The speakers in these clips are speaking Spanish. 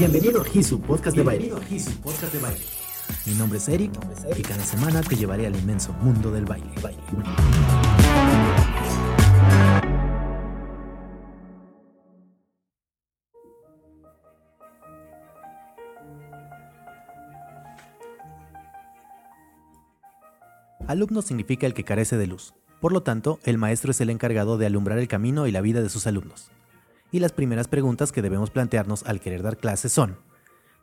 Bienvenido a Hisu Podcast de Baile. Podcast de Baile. Mi nombre es Eric y cada semana te llevaré al inmenso mundo del baile. Alumno significa el que carece de luz. Por lo tanto, el maestro es el encargado de alumbrar el camino y la vida de sus alumnos. Y las primeras preguntas que debemos plantearnos al querer dar clases son,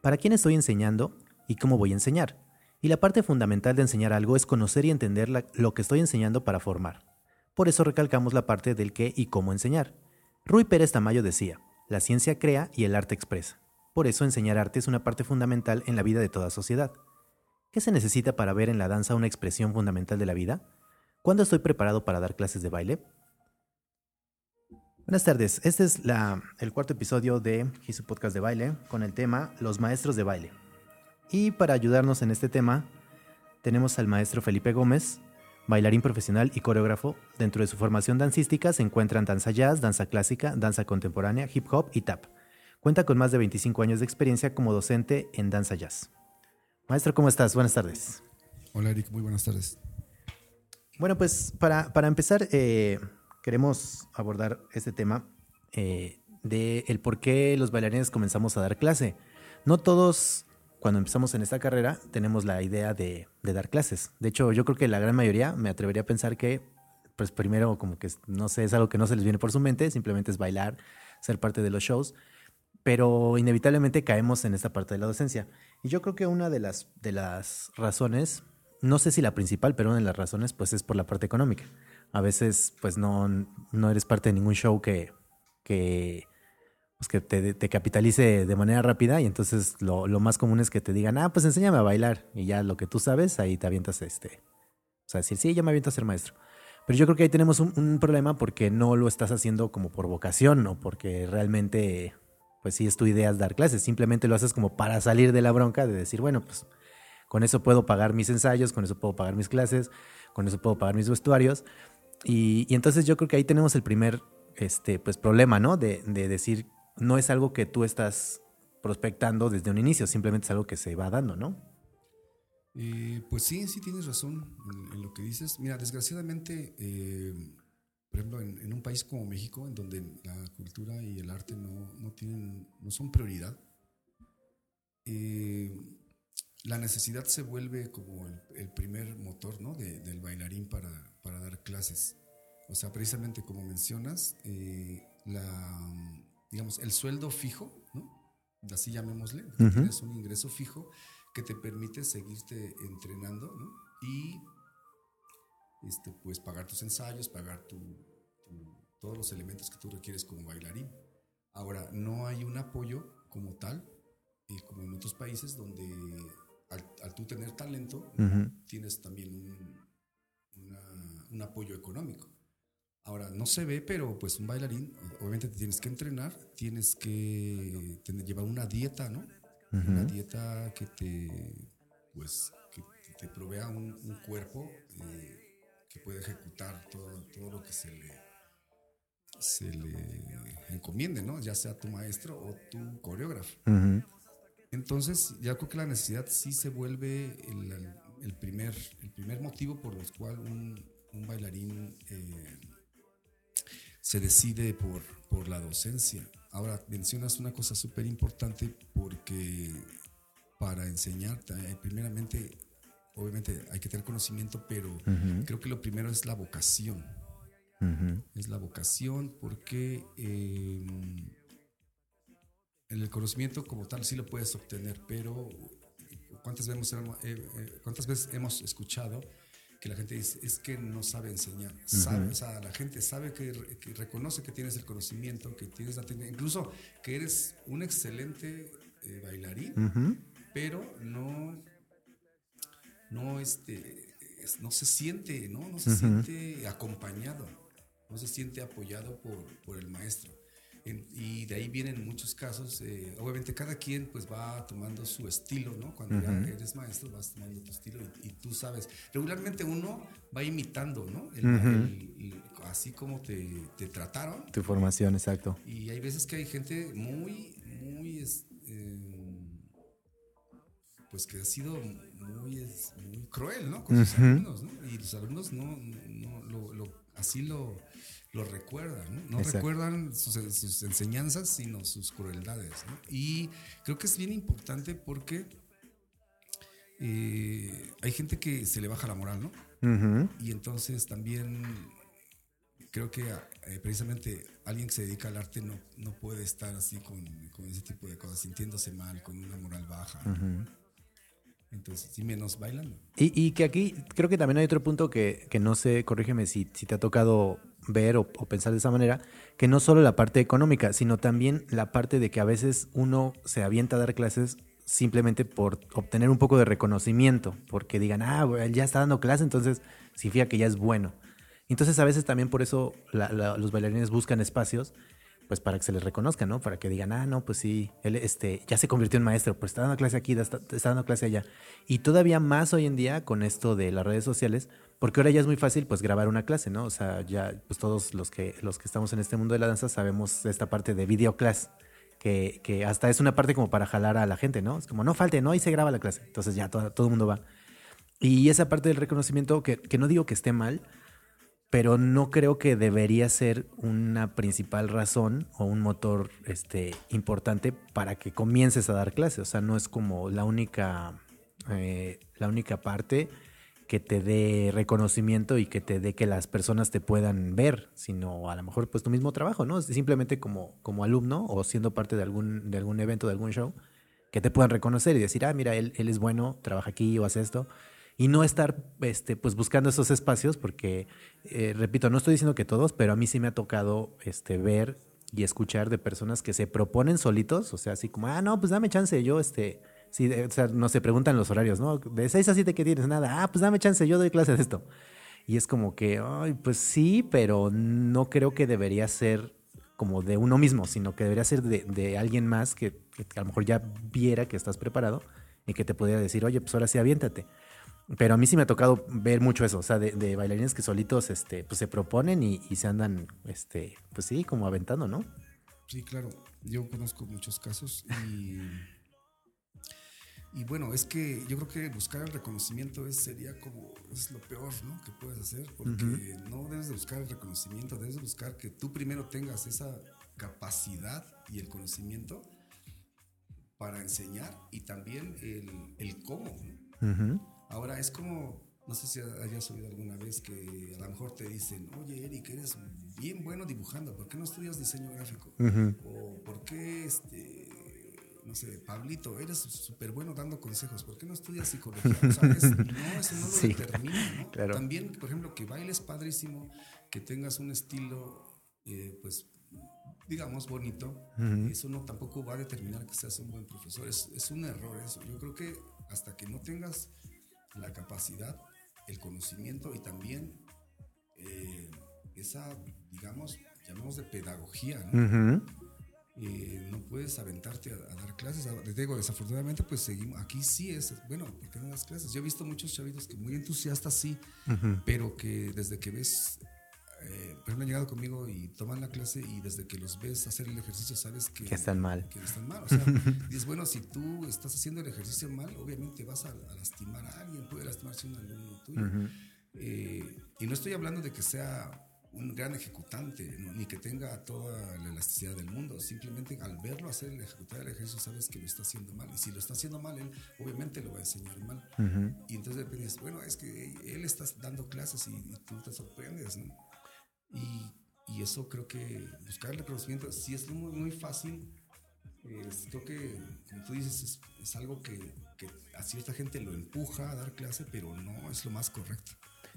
¿para quién estoy enseñando y cómo voy a enseñar? Y la parte fundamental de enseñar algo es conocer y entender lo que estoy enseñando para formar. Por eso recalcamos la parte del qué y cómo enseñar. Rui Pérez Tamayo decía, la ciencia crea y el arte expresa. Por eso enseñar arte es una parte fundamental en la vida de toda sociedad. ¿Qué se necesita para ver en la danza una expresión fundamental de la vida? ¿Cuándo estoy preparado para dar clases de baile? Buenas tardes, este es el cuarto episodio de Hisu Podcast de Baile con el tema Los Maestros de Baile. Y para ayudarnos en este tema, tenemos al maestro Felipe Gómez, bailarín profesional y coreógrafo. Dentro de su formación dancística se encuentran danza jazz, danza clásica, danza contemporánea, hip hop y tap. Cuenta con más de 25 años de experiencia como docente en danza jazz. Maestro, ¿cómo estás? Buenas tardes. Hola Eric, muy buenas tardes. Bueno, pues para, empezar, eh, queremos abordar este tema eh, de el por qué los bailarines comenzamos a dar clase. No todos, cuando empezamos en esta carrera, tenemos la idea de, dar clases. De hecho, yo creo que la gran mayoría me atrevería a pensar que, pues primero, como que no sé, es algo que no se les viene por su mente, simplemente es bailar, ser parte de los shows pero inevitablemente caemos en esta parte de la docencia. Y yo creo que una de las, de las razones, no sé si la principal, pero una de las razones, pues es por la parte económica. A veces, pues no, no eres parte de ningún show que, que, pues que te, capitalice de manera rápida y entonces lo, lo, más común es que te digan, ah, pues enséñame a bailar y ya lo que tú sabes, ahí te avientas este. O sea, decir, sí, ya me aviento a ser maestro. Pero yo creo que ahí tenemos un, problema porque no lo estás haciendo como por vocación o porque realmente pues sí es tu idea dar clases, simplemente lo haces como para salir de la bronca de decir, bueno, pues con eso puedo pagar mis ensayos, con eso puedo pagar mis clases, con eso puedo pagar mis vestuarios. Y, entonces yo creo que ahí tenemos el primer este, pues, problema, ¿no? De, decir, no es algo que tú estás prospectando desde un inicio, simplemente es algo que se va dando, ¿no? Eh, pues sí, sí tienes razón en, lo que dices. Mira, desgraciadamente eh, por ejemplo, en, un país como México, en donde la cultura y el arte no, no tienen, no son prioridad, eh, la necesidad se vuelve como el, primer motor ¿no? del bailarín para, para, dar clases. O sea, precisamente como mencionas, eh, la, digamos, el sueldo fijo, ¿no? así llamémosle, tienes un ingreso fijo que te permite seguirte entrenando ¿no? y este, pues pagar tus ensayos, pagar todos los elementos que tú requieres como bailarín. Ahora, no hay un apoyo como tal, eh, como en otros países, donde al, tú tener talento, tienes también un, un apoyo económico. Ahora, no se ve, pero pues un bailarín, obviamente te tienes que entrenar, tienes que llevar una dieta, ¿no? Una dieta que te, pues, que te provea un, cuerpo eh, puede ejecutar todo, todo lo que se le, se le encomiende, ¿no? Ya sea tu maestro o tu coreógrafo. Entonces, ya creo que la necesidad sí se vuelve el, el, primer, el primer motivo por el cual un, un bailarín eh, se decide por, por la docencia. Ahora, mencionas una cosa súper importante porque para enseñar, eh, primeramente obviamente hay que tener conocimiento, pero creo que lo primero es la vocación. Es la vocación porque em, el conocimiento como tal sí lo puedes obtener, pero ¿cuántas veces, hemos, eh, eh, ¿cuántas veces hemos escuchado que la gente dice, es que no sabe enseñar? sabe, o sea, la gente sabe que, reconoce que tienes el conocimiento, que tienes la técnica, incluso que eres un excelente eh, bailarín, pero no no, este, no se siente, ¿no? No se siente acompañado, no se siente apoyado por, por el maestro. Y de ahí vienen muchos casos, eh, obviamente cada quien pues va tomando su estilo, ¿no? Cuando ya eres maestro vas tomando tu estilo y, tú sabes, regularmente uno va imitando, ¿no? así como te, te, trataron. Tu formación, exacto. Y hay veces que hay gente muy, muy... Eh, pues que ha sido muy, muy cruel, ¿no? Con sus alumnos, ¿no? Y los alumnos no, así lo, lo recuerdan, ¿no? No recuerdan sus, sus, enseñanzas, sino sus crueldades, ¿no? Y creo que es bien importante porque eh, hay gente que se le baja la moral, ¿no? Y entonces también creo que eh, precisamente alguien que se dedica al arte no, no puede estar así con, con, ese tipo de cosas, sintiéndose mal, con una moral baja. Entonces, sí, menos bailando. Y, y, que aquí creo que también hay otro punto que, que no sé, corrígeme si, si te ha tocado ver o, pensar de esa manera, que no solo la parte económica, sino también la parte de que a veces uno se avienta a dar clases simplemente por obtener un poco de reconocimiento, porque digan, ah, él ya está dando clase, entonces significa que ya es bueno. Entonces a veces también por eso los bailarines buscan espacios pues para que se les reconozca, ¿no? Para que digan, ah, no, pues sí, él este, ya se convirtió en maestro, pues está dando clase aquí, está, dando clase allá. Y todavía más hoy en día con esto de las redes sociales, porque ahora ya es muy fácil pues grabar una clase, ¿no? O sea, ya pues todos los que, los que estamos en este mundo de la danza sabemos esta parte de videoclass, que, que hasta es una parte como para jalar a la gente, ¿no? Es como, no falte, ¿no? Y se graba la clase. Entonces ya todo, todo el mundo va. Y esa parte del reconocimiento, que, que no digo que esté mal, pero no creo que debería ser una principal razón o un motor este, importante para que comiences a dar clases. O sea, no es como la única, eh, la única parte que te dé reconocimiento y que te dé que las personas te puedan ver, sino a lo mejor pues tu mismo trabajo, ¿no? Simplemente como, como alumno o siendo parte de algún, de algún evento, de algún show, que te puedan reconocer y decir, ah, mira, él, él es bueno, trabaja aquí o hace esto y no estar este, pues buscando esos espacios porque, eh, repito, no estoy diciendo que todos, pero a mí sí me ha tocado este, ver y escuchar de personas que se proponen solitos, o sea, así como, ah, no, pues dame chance, yo, este, sí, o sea, no se preguntan los horarios, ¿no? De 6 a 7 que tienes, nada, ah, pues dame chance, yo doy clase de esto. Y es como que, ay, pues sí, pero no creo que debería ser como de uno mismo, sino que debería ser de, de alguien más que, que, a lo mejor ya viera que estás preparado y que te pudiera decir, oye, pues ahora sí aviéntate. Pero a mí sí me ha tocado ver mucho eso, o sea, de, bailarines que solitos este, pues se proponen y, se andan, este, pues sí, como aventando, ¿no? Sí, claro. Yo conozco muchos casos y, y bueno, es que yo creo que buscar el reconocimiento es, sería como, es lo peor, ¿no? Que puedes hacer, porque no debes de buscar el reconocimiento, debes de buscar que tú primero tengas esa capacidad y el conocimiento para enseñar y también el, el cómo, ¿no? Ahora es como, no sé si hayas oído alguna vez que a lo mejor te dicen, oye Eric, eres bien bueno dibujando, ¿por qué no estudias diseño gráfico? O ¿por qué, este, no sé, Pablito, eres súper bueno dando consejos, ¿por qué no estudias psicología? O sea, no, eso no lo determina, ¿no? También, por ejemplo, que bailes padrísimo, que tengas un estilo, eh, pues, digamos, bonito, eso no tampoco va a determinar que seas un buen profesor. Es, es un error eso. Yo creo que hasta que no tengas la capacidad, el conocimiento y también eh, esa, digamos, llamamos de pedagogía, ¿no? Eh, no puedes aventarte a, dar clases. Les digo, desafortunadamente, pues seguimos. Aquí sí es, bueno, ¿por qué no das clases? Yo he visto muchos chavitos que muy entusiastas sí, pero que desde que ves eh, por ejemplo, han llegado conmigo y toman la clase y desde que los ves hacer el ejercicio sabes que, están mal. Que están mal. O sea, dices, bueno, si tú estás haciendo el ejercicio mal, obviamente vas a, lastimar a alguien, puede lastimarse un alumno tuyo. Eh, y no estoy hablando de que sea un gran ejecutante, ni que tenga toda la elasticidad del mundo. Simplemente al verlo hacer el ejecutar el ejercicio, sabes que lo está haciendo mal. Y si lo está haciendo mal, él obviamente lo va a enseñar mal. Y entonces dices, bueno, es que él está dando clases y, y tú te sorprendes, ¿no? Y, eso creo que buscar el reconocimiento sí es muy, muy fácil. creo que, como tú dices, es, algo que, que, a cierta gente lo empuja a dar clase, pero no es lo más correcto.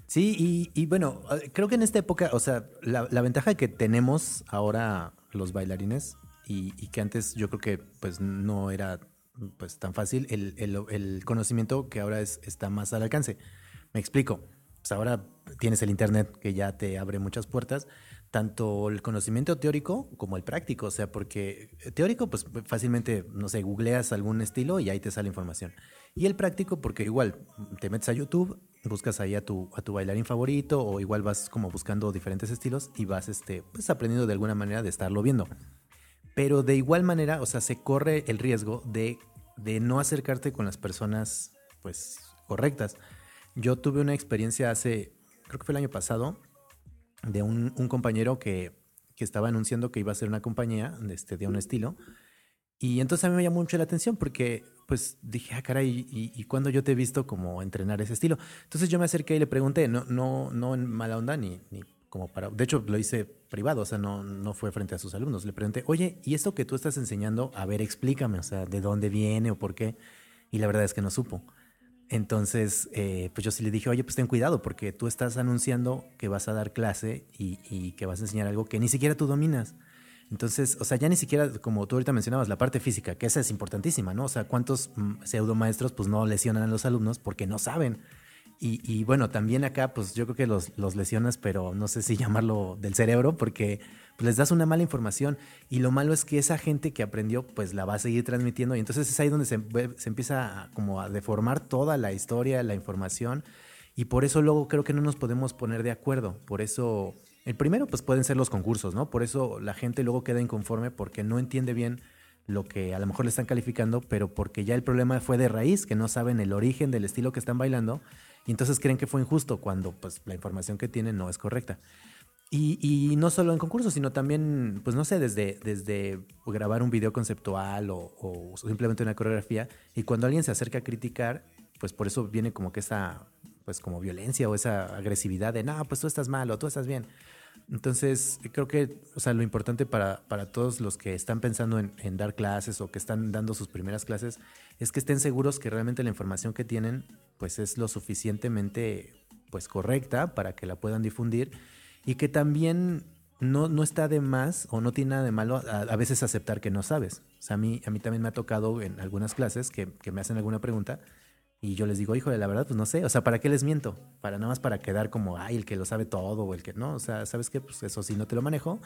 Sí, y, bueno, creo que en esta época, o sea, la, ventaja que tenemos ahora los bailarines y, que antes yo creo que pues no era pues tan fácil, el, el, el conocimiento que ahora es, está más al alcance. Me explico pues ahora tienes el Internet que ya te abre muchas puertas, tanto el conocimiento teórico como el práctico, o sea, porque teórico, pues fácilmente, no sé, googleas algún estilo y ahí te sale información. Y el práctico, porque igual te metes a YouTube, buscas ahí a tu, a tu bailarín favorito o igual vas como buscando diferentes estilos y vas este, pues aprendiendo de alguna manera de estarlo viendo. Pero de igual manera, o sea, se corre el riesgo de de no acercarte con las personas pues correctas. Yo tuve una experiencia hace, creo que fue el año pasado, de un, compañero que, que, estaba anunciando que iba a ser una compañía de, este, de un estilo. Y entonces a mí me llamó mucho la atención porque pues dije, ah, caray, ¿y, y cuándo yo te he visto como entrenar ese estilo? Entonces yo me acerqué y le pregunté, no, no, no en mala onda ni, ni como para, de hecho lo hice privado, o sea, no, no fue frente a sus alumnos. Le pregunté, oye, ¿y esto que tú estás enseñando? A ver, explícame, o sea, ¿de dónde viene o por qué? Y la verdad es que no supo. Entonces, eh, pues yo sí le dije, oye, pues ten cuidado porque tú estás anunciando que vas a dar clase y, y, que vas a enseñar algo que ni siquiera tú dominas. Entonces, o sea, ya ni siquiera, como tú ahorita mencionabas, la parte física, que esa es importantísima, ¿no? O sea, ¿cuántos mm, pseudo maestros pues no lesionan a los alumnos porque no saben? Y, y, bueno, también acá, pues yo creo que los, los, lesionas, pero no sé si llamarlo del cerebro, porque pues, les das una mala información. Y lo malo es que esa gente que aprendió, pues la va a seguir transmitiendo. Y entonces es ahí donde se, empieza a, como a deformar toda la historia, la información. Y por eso luego creo que no nos podemos poner de acuerdo. Por eso, el primero, pues pueden ser los concursos, ¿no? Por eso la gente luego queda inconforme porque no entiende bien lo que a lo mejor le están calificando, pero porque ya el problema fue de raíz, que no saben el origen del estilo que están bailando y entonces creen que fue injusto cuando pues, la información que tienen no es correcta. Y, y, no solo en concursos, sino también, pues no sé, desde, desde grabar un video conceptual o, o, simplemente una coreografía. Y cuando alguien se acerca a criticar, pues por eso viene como que esa, pues como violencia o esa agresividad de, no, pues tú estás mal o tú estás bien. Entonces, creo que, o sea, lo importante para, para todos los que están pensando en, en, dar clases o que están dando sus primeras clases es que estén seguros que realmente la información que tienen, pues es lo suficientemente, pues correcta para que la puedan difundir y que también no, no está de más o no tiene nada de malo a, veces aceptar que no sabes. O sea, a mí, a mí también me ha tocado en algunas clases que, que me hacen alguna pregunta y yo les digo, híjole, la verdad, pues no sé. O sea, ¿para qué les miento? Para nada más para quedar como, ay, el que lo sabe todo o el que no. O sea, ¿sabes qué? Pues eso sí no te lo manejo.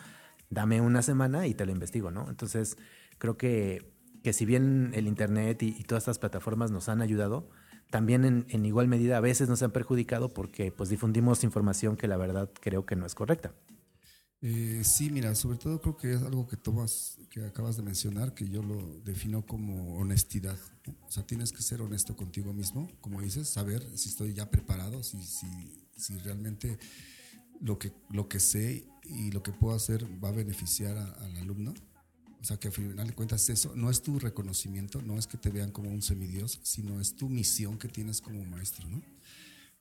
Dame una semana y te lo investigo, ¿no? Entonces, creo que, que si bien el Internet y, y todas estas plataformas nos han ayudado, también en, en, igual medida a veces nos han perjudicado porque pues difundimos información que la verdad creo que no es correcta. Eh, sí, mira, sobre todo creo que es algo que tomas, que acabas de mencionar, que yo lo defino como honestidad. O sea, tienes que ser honesto contigo mismo, como dices, saber si estoy ya preparado, si, si, realmente lo que, lo que sé y lo que puedo hacer va a beneficiar a, al alumno. O sea, que al final de cuentas eso no es tu reconocimiento, no es que te vean como un semidios, sino es tu misión que tienes como maestro, ¿no?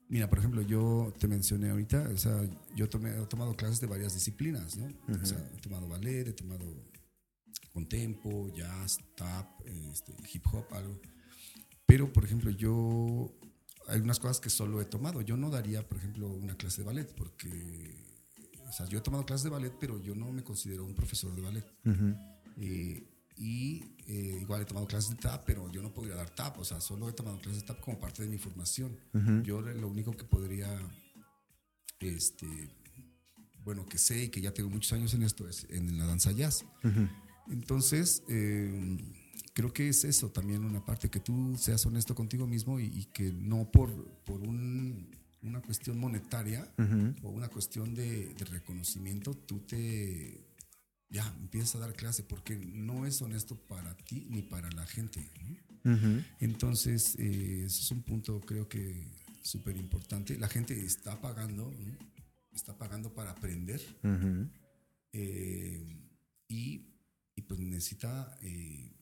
Mira, por ejemplo, yo te mencioné ahorita, o sea, yo tomé, he tomado clases de varias disciplinas, ¿no? Uh -huh. O sea, he tomado ballet, he tomado contempo, jazz, tap, este, hip hop, algo. Pero, por ejemplo, yo, hay unas cosas que solo he tomado. Yo no daría, por ejemplo, una clase de ballet, porque, o sea, yo he tomado clases de ballet, pero yo no me considero un profesor de ballet. Uh -huh. Eh, y eh, igual he tomado clases de TAP, pero yo no podría dar TAP, o sea, solo he tomado clases de TAP como parte de mi formación. Uh -huh. Yo lo único que podría, este, bueno, que sé y que ya tengo muchos años en esto es en la danza jazz. Uh -huh. Entonces, eh, creo que es eso también una parte, que tú seas honesto contigo mismo y, y que no por, por un, una cuestión monetaria uh -huh. o una cuestión de, de reconocimiento, tú te ya empiezas a dar clase porque no es honesto para ti ni para la gente. ¿no? Uh -huh. Entonces, eh, eso es un punto creo que súper importante. La gente está pagando, ¿no? está pagando para aprender uh -huh. eh, y, y, pues necesita eh,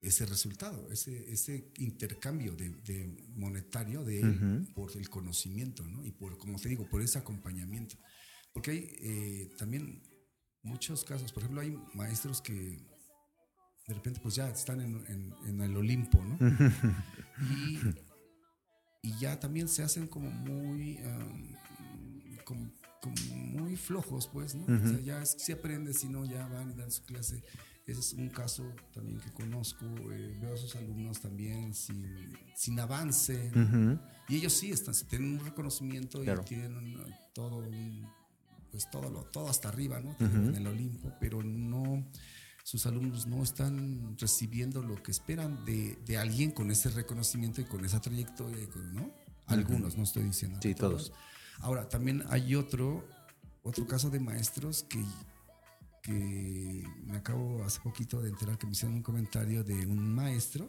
ese resultado, ese, ese intercambio de, de monetario de él uh -huh. por el conocimiento ¿no? y por, como te digo, por ese acompañamiento. Porque hay también muchos casos. Por ejemplo, hay maestros que de repente pues ya están en, en, en el Olimpo, ¿no? y, y, ya también se hacen como muy, um, como, como, muy flojos, pues, ¿no? Uh -huh. O sea, ya si aprendes, si no, ya van y dan su clase. Ese es un caso también que conozco. Eh, veo a sus alumnos también sin, sin avance. Uh -huh. Y ellos sí están, tienen un reconocimiento claro. y tienen un, todo un pues todo, lo, todo hasta arriba, ¿no? Uh -huh. En el Olimpo, pero no, sus alumnos no están recibiendo lo que esperan de, de alguien con ese reconocimiento y con esa trayectoria, ¿no? Algunos, uh -huh. no estoy diciendo. Sí, todos. Ahora, también hay otro, otro caso de maestros que que me acabo hace poquito de enterar que me hicieron un comentario de un maestro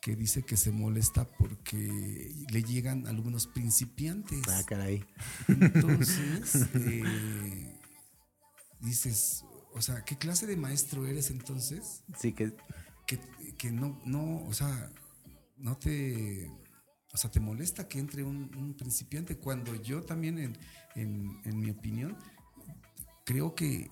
que dice que se molesta porque le llegan alumnos principiantes. Ah, caray. Entonces, eh, dices, o sea, ¿qué clase de maestro eres entonces? Sí, que... Que, que no, no, o sea, no te, o sea, te molesta que entre un, un principiante cuando yo también, en, en, en mi opinión, creo que,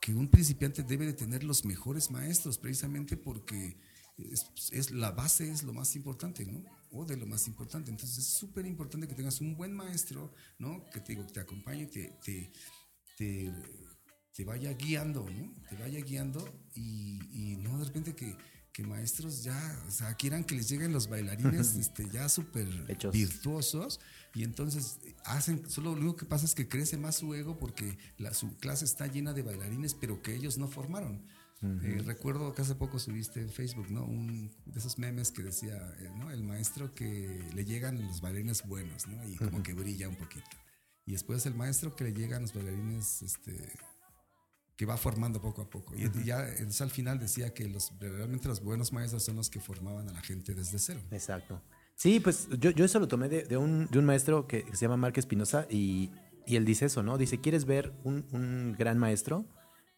que, un principiante debe de tener los mejores maestros, precisamente porque es, es, la base es lo más importante, ¿no? O de lo más importante. Entonces es súper importante que tengas un buen maestro, ¿no? Que te, te acompañe, te, te, te te vaya guiando, ¿no? Te vaya guiando y, y no de repente que, que, maestros ya, o sea, quieran que les lleguen los bailarines este, ya súper virtuosos y entonces hacen, solo lo único que pasa es que crece más su ego porque la, su clase está llena de bailarines, pero que ellos no formaron. Uh -huh. eh, recuerdo que hace poco subiste en Facebook, ¿no? Un de esos memes que decía, eh, ¿no? El maestro que le llegan los bailarines buenos, ¿no? Y como uh -huh. que brilla un poquito. Y después el maestro que le llegan los bailarines, este, que va formando poco a poco. Y, uh -huh. ya entonces, al final decía que los, realmente los buenos maestros son los que formaban a la gente desde cero. Exacto. Sí, pues yo, yo eso lo tomé de, de, un, de un, maestro que, se llama Mark Espinosa y, y, él dice eso, ¿no? Dice, ¿quieres ver un, un, gran maestro?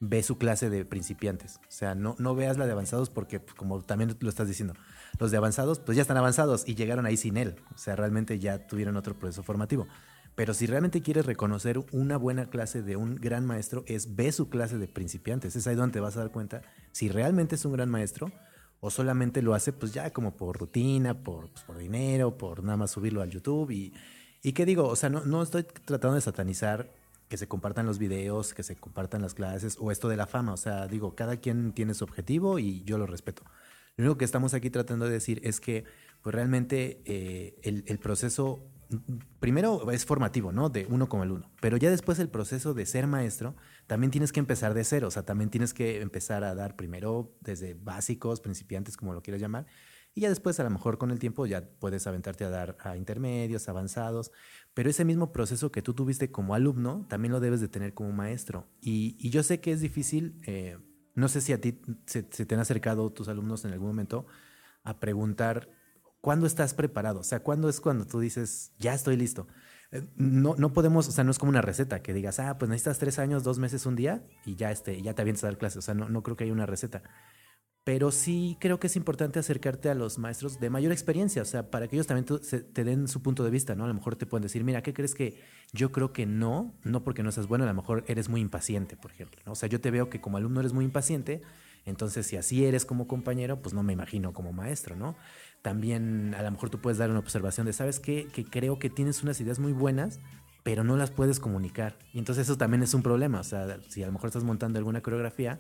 Ve su clase de principiantes. O sea, no, no veas la de avanzados porque, pues, como también lo estás diciendo, los de avanzados, pues ya están avanzados y llegaron ahí sin él. O sea, realmente ya tuvieron otro proceso formativo. Pero si realmente quieres reconocer una buena clase de un gran maestro, es ve su clase de principiantes. Es ahí donde te vas a dar cuenta si realmente es un gran maestro o solamente lo hace pues ya como por rutina, por, pues, por dinero, por nada más subirlo al YouTube. Y, y qué digo, o sea, no, no estoy tratando de satanizar que se compartan los videos, que se compartan las clases o esto de la fama. O sea, digo, cada quien tiene su objetivo y yo lo respeto. Lo único que estamos aquí tratando de decir es que pues realmente eh, el, el proceso primero es formativo, ¿no? De uno como alumno. Pero ya después el proceso de ser maestro, también tienes que empezar de cero. O sea, también tienes que empezar a dar primero desde básicos, principiantes, como lo quieras llamar. Y ya después, a lo mejor con el tiempo, ya puedes aventarte a dar a intermedios, avanzados. Pero ese mismo proceso que tú tuviste como alumno, también lo debes de tener como maestro. Y, yo sé que es difícil. Eh, no sé si a ti se, te han acercado tus alumnos en algún momento a preguntar ¿Cuándo estás preparado? O sea, ¿cuándo es cuando tú dices, ya estoy listo? No, no podemos, o sea, no es como una receta que digas, ah, pues necesitas tres años, dos meses, un día y ya, este, ya te avientas a dar clases. O sea, no, no creo que haya una receta. Pero sí creo que es importante acercarte a los maestros de mayor experiencia, o sea, para que ellos también te, den su punto de vista, ¿no? A lo mejor te pueden decir, mira, ¿qué crees que yo creo que no? No porque no seas bueno, a lo mejor eres muy impaciente, por ejemplo. ¿no? O sea, yo te veo que como alumno eres muy impaciente, entonces si así eres como compañero, pues no me imagino como maestro, ¿no? También a lo mejor tú puedes dar una observación de, ¿sabes qué? Que creo que tienes unas ideas muy buenas, pero no las puedes comunicar. Y entonces eso también es un problema. O sea, si a lo mejor estás montando alguna coreografía,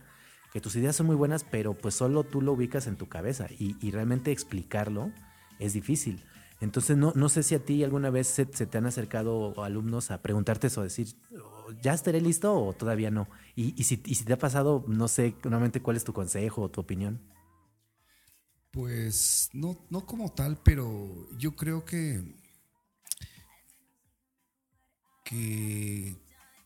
que tus ideas son muy buenas, pero pues solo tú lo ubicas en tu cabeza y, y realmente explicarlo es difícil. Entonces no, no sé si a ti alguna vez se, te han acercado alumnos a preguntarte eso, decir, ¿ya estaré listo o todavía no? Y, y, si, y si te ha pasado, no sé, nuevamente cuál es tu consejo o tu opinión. Pues no, no como tal, pero yo creo que, que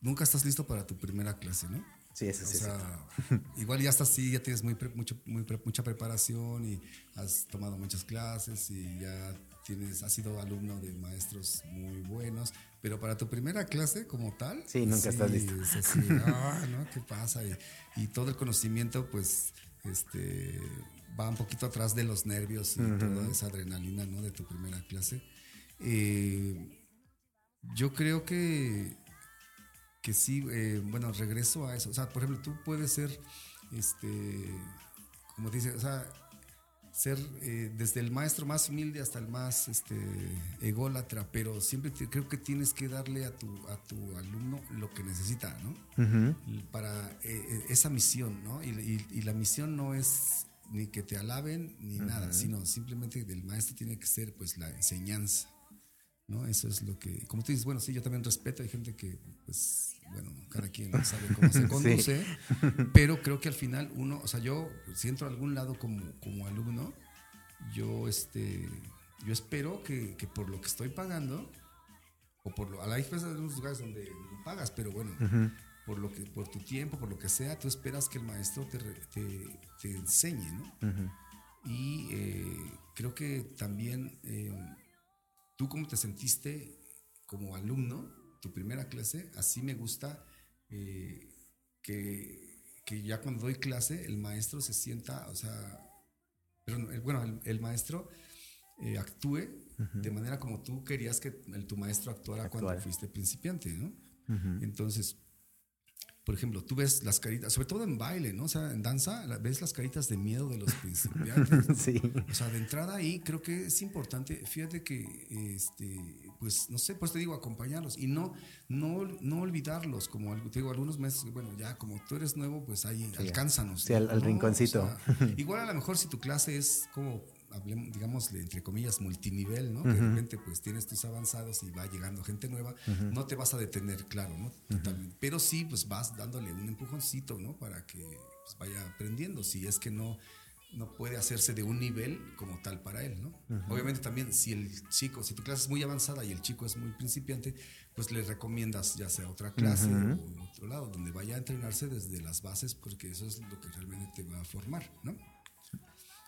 nunca estás listo para tu primera clase, ¿no? Sí, eso sí. O sea, igual ya estás así, ya tienes muy, mucho, muy mucha preparación y has tomado muchas clases y ya tienes, has sido alumno de maestros muy buenos, pero para tu primera clase como tal, sí, nunca sí, estás listo. Es así, ah, ¿no? ¿Qué pasa? Y, y, todo el conocimiento, pues, este, va un poquito atrás de los nervios y uh -huh. toda esa adrenalina, ¿no? De tu primera clase. Eh, yo creo que, que sí, eh, bueno, regreso a eso. O sea, por ejemplo, tú puedes ser, este, como dice, o sea, ser eh, desde el maestro más humilde hasta el más este, ególatra, pero siempre te, creo que tienes que darle a tu, a tu alumno lo que necesita, ¿no? Uh -huh. Para eh, esa misión, ¿no? Y, y, y, la misión no es ni que te alaben ni uh -huh. nada, sino simplemente del maestro tiene que ser pues la enseñanza. ¿no? Eso es lo que, como tú dices, bueno, sí, yo también respeto, hay gente que, pues, bueno, cada quien sabe cómo se conduce, sí. pero creo que al final uno, o sea, yo, si entro a algún lado como, como alumno, yo, este, yo espero que, que por lo que estoy pagando, o por lo, a la diferencia de algunos lugares donde no pagas, pero bueno, uh -huh. por, lo que, por tu tiempo, por lo que sea, tú esperas que el maestro te, te, enseñe, ¿no? Y eh, creo que también eh, tú cómo te sentiste como alumno, tu primera clase, así me gusta eh, que, que, ya cuando doy clase el maestro se sienta, o sea, pero, bueno, el, maestro actúe de manera como tú querías que tu maestro actuara cuando fuiste principiante, ¿no? Entonces, por ejemplo, tú ves las caritas, sobre todo en baile, ¿no? O sea, en danza, ves las caritas de miedo de los principiantes. sí. O sea, de entrada ahí creo que es importante, fíjate que, este, pues, no sé, pues te digo, acompañarlos y no, no, no olvidarlos, como te digo, algunos meses, bueno, ya como tú eres nuevo, pues ahí alcánzanos. Sí, al, rinconcito. igual a lo mejor si tu clase es como hablemos, digamos, entre comillas, multinivel, ¿no? Que de repente pues tienes tus avanzados y va llegando gente nueva, no te vas a detener, claro, ¿no? Pero sí, pues vas dándole un empujoncito, ¿no? Para que pues, vaya aprendiendo, si es que no, no puede hacerse de un nivel como tal para él, ¿no? Obviamente también si el chico, si tu clase es muy avanzada y el chico es muy principiante, pues le recomiendas ya sea otra clase o otro lado, donde vaya a entrenarse desde las bases, porque eso es lo que realmente te va a formar, ¿no?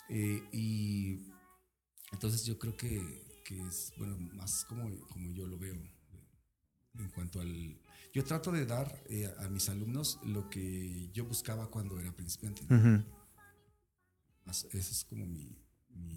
Eh, y entonces yo creo que, es, bueno, más como, como yo lo veo en cuanto al... Yo trato de dar eh, a mis alumnos lo que yo buscaba cuando era principiante. Ese es como mi...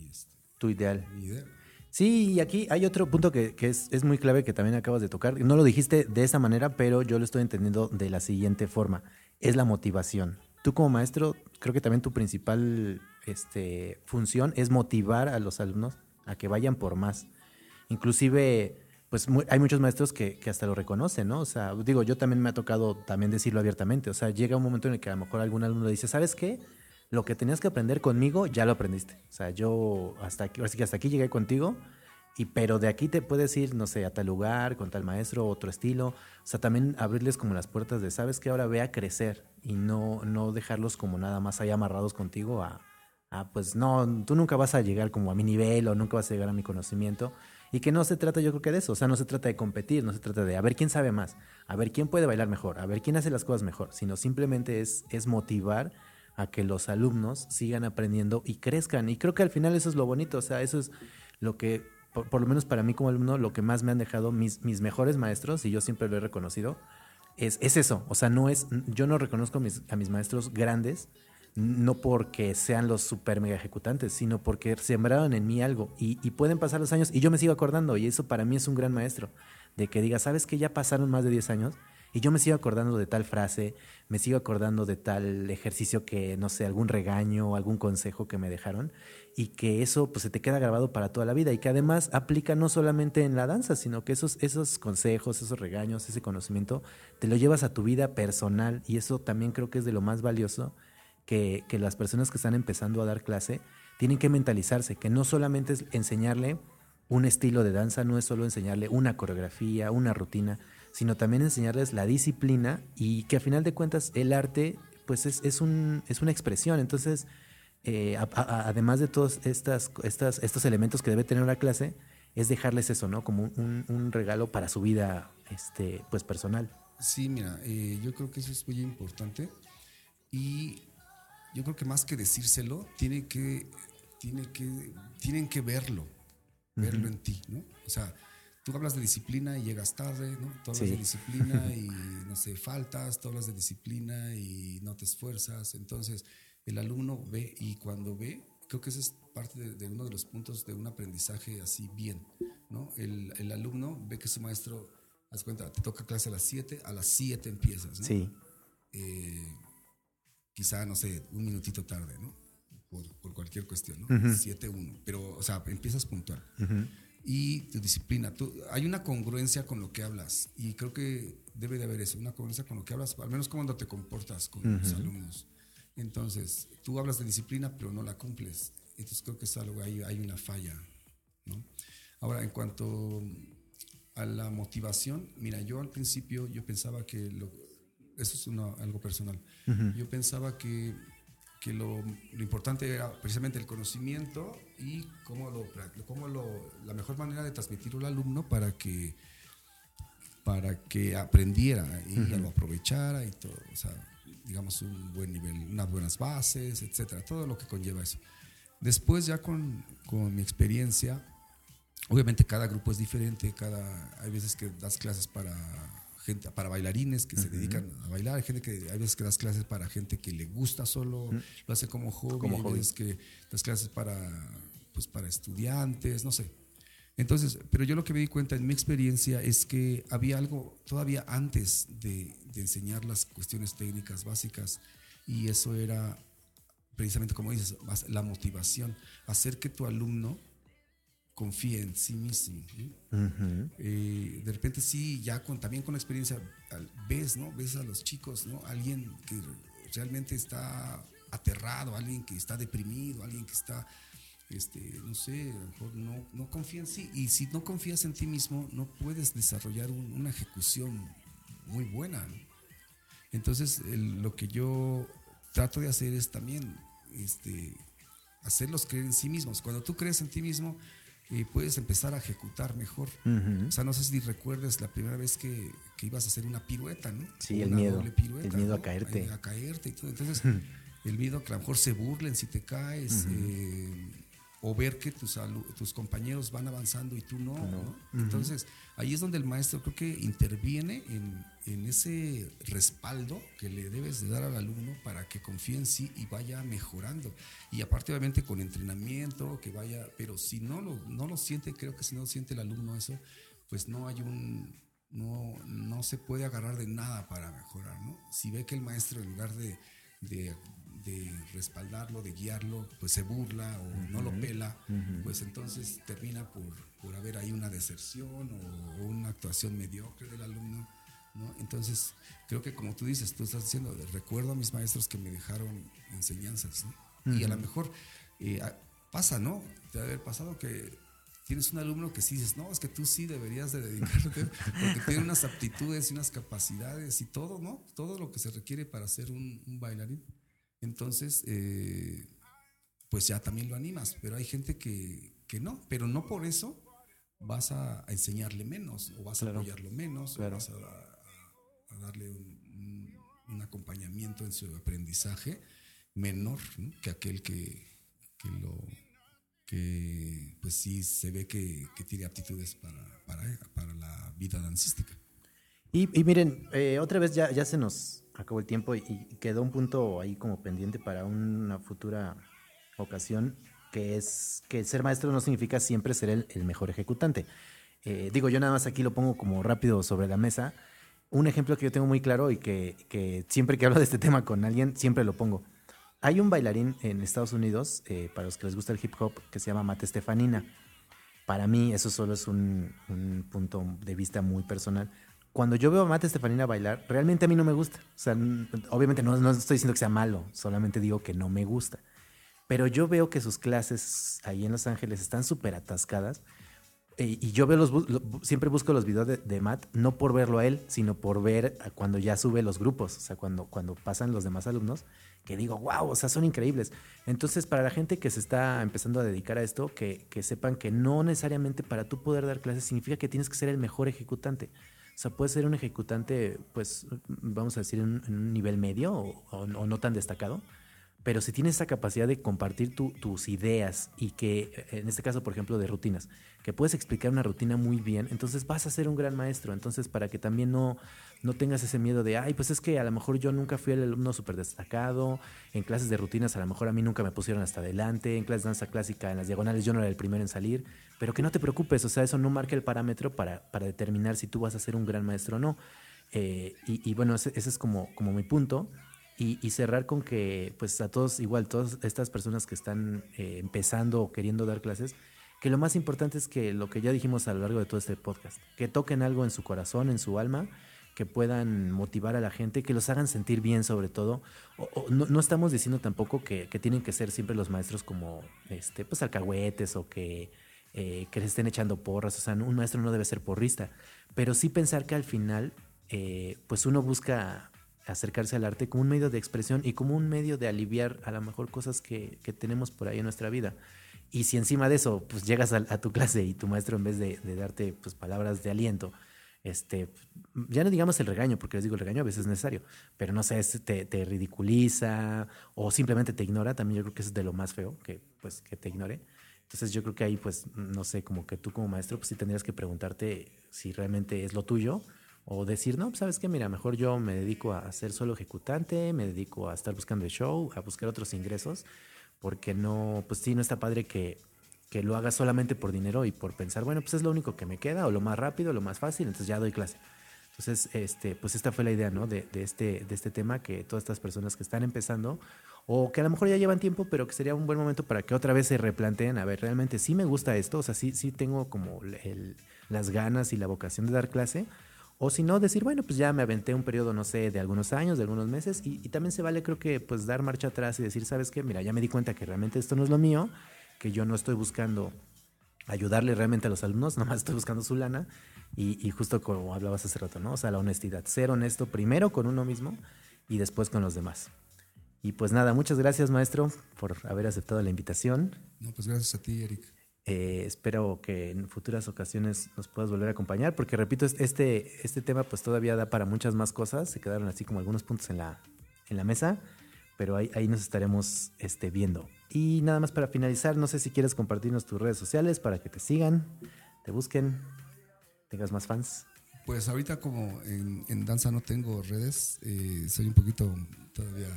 Este, tu ideal. Mi idea. Sí, y aquí hay otro punto que, es, es, muy clave que también acabas de tocar. No lo dijiste de esa manera, pero yo lo estoy entendiendo de la siguiente forma. Es la motivación. Tú como maestro, creo que también tu principal este, función es motivar a los alumnos a que vayan por más. Inclusive, pues hay muchos maestros que, hasta lo reconocen, ¿no? O sea, digo, yo también me ha tocado también decirlo abiertamente. O sea, llega un momento en el que a lo mejor algún alumno dice, ¿sabes qué? Lo que tenías que aprender conmigo, ya lo aprendiste. O sea, yo hasta aquí, que hasta aquí llegué contigo, y pero de aquí te puedes ir, no sé, a tal lugar, con tal maestro, otro estilo. O sea, también abrirles como las puertas de, ¿sabes qué? Ahora ve a crecer y no, no dejarlos como nada más ahí amarrados contigo a, ah, pues no, tú nunca vas a llegar como a mi nivel o nunca vas a llegar a mi conocimiento. Y que no se trata yo creo que de eso, o sea, no se trata de competir, no se trata de a ver quién sabe más, a ver quién puede bailar mejor, a ver quién hace las cosas mejor, sino simplemente es, es motivar a que los alumnos sigan aprendiendo y crezcan. Y creo que al final eso es lo bonito, o sea, eso es lo que, por, lo menos para mí como alumno, lo que más me han dejado mis, mis mejores maestros, y yo siempre lo he reconocido, es, es eso, o sea, no es, yo no reconozco a mis maestros grandes, no porque sean los super mega ejecutantes, sino porque sembraron en mí algo y, pueden pasar los años y yo me sigo acordando y eso para mí es un gran maestro, de que diga, ¿sabes que ya pasaron más de 10 años? Y yo me sigo acordando de tal frase, me sigo acordando de tal ejercicio que, no sé, algún regaño o algún consejo que me dejaron y que eso pues se te queda grabado para toda la vida y que además aplica no solamente en la danza, sino que esos, esos consejos, esos regaños, ese conocimiento, te lo llevas a tu vida personal y eso también creo que es de lo más valioso que, las personas que están empezando a dar clase tienen que mentalizarse, que no solamente es enseñarle un estilo de danza, no es solo enseñarle una coreografía, una rutina, sino también enseñarles la disciplina y que a final de cuentas el arte pues es, es, un, es una expresión. Entonces, eh, además de todos estas, estas, estos elementos que debe tener una clase, es dejarles eso, ¿no? Como un, regalo para su vida este, pues personal. Sí, mira, eh, yo creo que eso es muy importante. Y yo creo que más que decírselo, tiene que, tiene que, tienen que verlo, verlo en ti, ¿no? O sea, tú hablas de disciplina y llegas tarde, ¿no? Tú hablas de disciplina y, no sé, faltas, tú hablas de disciplina y no te esfuerzas. Entonces, el alumno ve y cuando ve, creo que ese es parte de, uno de los puntos de un aprendizaje así bien, ¿no? El, el alumno ve que su maestro, haz cuenta, te toca clase a las 7, a las 7 empiezas, ¿no? Sí. Eh, quizá, no sé, un minutito tarde, ¿no? Por, cualquier cuestión, ¿no? 7-1, pero, o sea, empiezas puntual. Y tu disciplina, tú, hay una congruencia con lo que hablas y creo que debe de haber eso, una congruencia con lo que hablas, al menos cuando te comportas con los alumnos. Entonces, tú hablas de disciplina, pero no la cumples. Entonces, creo que es algo, hay, hay una falla, ¿no? Ahora, en cuanto a la motivación, mira, yo al principio yo pensaba que lo, eso es algo personal. Yo pensaba que, que lo, lo, importante era precisamente el conocimiento y cómo, lo, cómo lo, la mejor manera de transmitirlo al alumno para que para que aprendiera y lo aprovechara y todo. O sea, digamos, un buen nivel, unas buenas bases, etcétera, todo lo que conlleva eso. Después, ya con, con mi experiencia, obviamente cada grupo es diferente, cada, hay veces que das clases para gente, para bailarines que se dedican a bailar, hay gente que hay veces que das clases para gente que le gusta solo, lo hace como hobby, como hay veces que das clases para, pues, para estudiantes, no sé. Entonces, pero yo lo que me di cuenta en mi experiencia es que había algo todavía antes de, de enseñar las cuestiones técnicas básicas y eso era precisamente como dices, la motivación, hacer que tu alumno confíe en sí mismo. Eh, de repente sí, ya con, también con la experiencia, ves, ¿no? Ves a los chicos, ¿no? Alguien que realmente está aterrado, alguien que está deprimido, alguien que está, este, no sé, a lo mejor no, no confía en sí. Y si no confías en ti mismo, no puedes desarrollar una ejecución muy buena. Entonces, lo que yo trato de hacer es también este, hacerlos creer en sí mismos. Cuando tú crees en ti mismo, eh, puedes empezar a ejecutar mejor. O sea, no sé si recuerdas la primera vez que, ibas a hacer una pirueta, ¿no? Sí, el miedo. el miedo a caerte. A, caerte y todo. Entonces, el miedo que a lo mejor se burlen si te caes o ver que tus, tus compañeros van avanzando y tú no. Entonces, ahí es donde el maestro creo que interviene en, en, ese respaldo que le debes de dar al alumno para que confíe en sí y vaya mejorando. Y aparte, obviamente, con entrenamiento, que vaya, pero si no lo, no lo siente, creo que si no siente el alumno eso, pues no hay un, no, no se puede agarrar de nada para mejorar, ¿no? Si ve que el maestro en lugar de, de de respaldarlo, de guiarlo, pues se burla o no lo pela, pues entonces termina por, por, haber ahí una deserción o, una actuación mediocre del alumno. ¿no? Entonces, creo que como tú dices, tú estás diciendo, recuerdo a mis maestros que me dejaron enseñanzas. Y a lo mejor eh, pasa, ¿no? Te haber pasado que tienes un alumno que sí dices, no, es que tú sí deberías de dedicarte, porque tiene unas aptitudes y unas capacidades y todo, ¿no? Todo lo que se requiere para ser un bailarín. Entonces, eh, pues ya también lo animas, pero hay gente que, no, pero no por eso vas a, enseñarle menos o vas a apoyarlo menos o vas a, darle un, acompañamiento en su aprendizaje menor que aquel que, lo que pues sí se ve que, tiene aptitudes para, para, la vida dancística. Y, miren, eh, otra vez ya, ya se nos acabó el tiempo y, quedó un punto ahí como pendiente para una futura ocasión, que es que ser maestro no significa siempre ser el, mejor ejecutante. Eh, digo, yo nada más aquí lo pongo como rápido sobre la mesa. Un ejemplo que yo tengo muy claro y que, siempre que hablo de este tema con alguien, siempre lo pongo. Hay un bailarín en Estados Unidos, eh, para los que les gusta el hip hop, que se llama Mate Stefanina. Para mí, eso solo es un, un punto de vista muy personal cuando yo veo a Mate Estefanina bailar, realmente a mí no me gusta. O sea, obviamente no, no, estoy diciendo que sea malo, solamente digo que no me gusta. Pero yo veo que sus clases ahí en Los Ángeles están súper atascadas. Eh, y yo veo los, siempre busco los videos de, de, Matt, no por verlo a él, sino por ver cuando ya sube los grupos, o sea, cuando, cuando pasan los demás alumnos, que digo, wow, o sea, son increíbles. Entonces, para la gente que se está empezando a dedicar a esto, que, que sepan que no necesariamente para tú poder dar clases significa que tienes que ser el mejor ejecutante. O sea, puede ser un ejecutante, pues, vamos a decir, en, un nivel medio o, no tan destacado, pero si tienes esa capacidad de compartir tus ideas y que, en este caso, por ejemplo, de rutinas, que puedes explicar una rutina muy bien, entonces vas a ser un gran maestro. Entonces, para que también no, no tengas ese miedo de, ay, pues es que a lo mejor yo nunca fui el alumno súper destacado, en clases de rutinas a lo mejor a mí nunca me pusieron hasta adelante, en clases de danza clásica, en las diagonales yo no era el primero en salir, pero que no te preocupes, o sea, eso no marca el parámetro para, para determinar si tú vas a ser un gran maestro o no. Eh, y, bueno, ese, es como, como mi punto. Y, cerrar con que, pues a todos, igual, todas estas personas que están eh, empezando o queriendo dar clases, que lo más importante es que lo que ya dijimos a lo largo de todo este podcast, que toquen algo en su corazón, en su alma, que puedan motivar a la gente, que los hagan sentir bien sobre todo. no, estamos diciendo tampoco que, tienen que ser siempre los maestros como este, pues alcahuetes o que, eh, que les estén echando porras. O sea, un maestro no debe ser porrista, pero sí pensar que al final, eh, pues uno busca acercarse al arte como un medio de expresión y como un medio de aliviar a lo mejor cosas que, tenemos por ahí en nuestra vida. Y si encima de eso, pues llegas a, tu clase y tu maestro en vez de, darte pues palabras de aliento, este, ya no digamos el regaño, porque les digo el regaño a veces es necesario, pero no sé, te, te, ridiculiza o simplemente te ignora, también yo creo que es de lo más feo, que pues que te ignore. Entonces yo creo que ahí pues, no sé, como que tú como maestro pues sí tendrías que preguntarte si realmente es lo tuyo o decir, no, pues sabes qué, mira, mejor yo me dedico a ser solo ejecutante, me dedico a estar buscando el show, a buscar otros ingresos, porque no, pues sí, no está padre que, que lo haga solamente por dinero y por pensar, bueno, pues es lo único que me queda, o lo más rápido, lo más fácil, entonces ya doy clase. Entonces, este, pues esta fue la idea, ¿no? De, de, este, de este tema, que todas estas personas que están empezando, o que a lo mejor ya llevan tiempo, pero que sería un buen momento para que otra vez se replanteen, a ver, realmente sí me gusta esto, o sea, sí, sí tengo como el, las ganas y la vocación de dar clase, o si no, decir, bueno, pues ya me aventé un periodo, no sé, de algunos años, de algunos meses, y, y también se vale, creo que, pues dar marcha atrás y decir, ¿sabes qué? Mira, ya me di cuenta que realmente esto no es lo mío, que yo no estoy buscando ayudarle realmente a los alumnos, nomás estoy buscando su lana y, justo como hablabas hace rato, ¿no? O sea, la honestidad, ser honesto primero con uno mismo y después con los demás. Y pues nada, muchas gracias maestro por haber aceptado la invitación. No, pues gracias a ti, Eric. Eh, espero que en futuras ocasiones nos puedas volver a acompañar, porque repito, este, este tema pues todavía da para muchas más cosas, se quedaron así como algunos puntos en la, en la mesa, pero ahí, ahí nos estaremos este, viendo. Y nada más para finalizar, no sé si quieres compartirnos tus redes sociales para que te sigan, te busquen, tengas más fans. Pues ahorita como en, danza no tengo redes, eh, soy un poquito todavía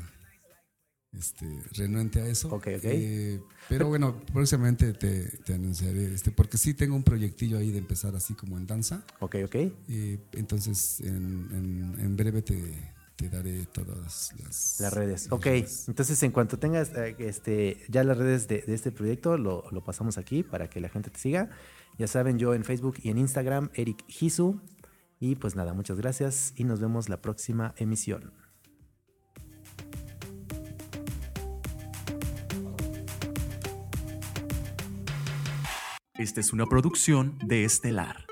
este, renuente a eso. Ok, ok. Eh, pero bueno, próximamente te, te, anunciaré, este, porque sí tengo un proyectillo ahí de empezar así como en danza. Ok, ok. Eh, entonces en, en breve te, te daré todas las, redes. ok, entonces en cuanto tengas eh, este, ya las redes de, este proyecto, lo, pasamos aquí para que la gente te siga. Ya saben, yo en Facebook y en Instagram, Eric Hisu. Y pues nada, muchas gracias y nos vemos la próxima emisión. Esta es una producción de Estelar.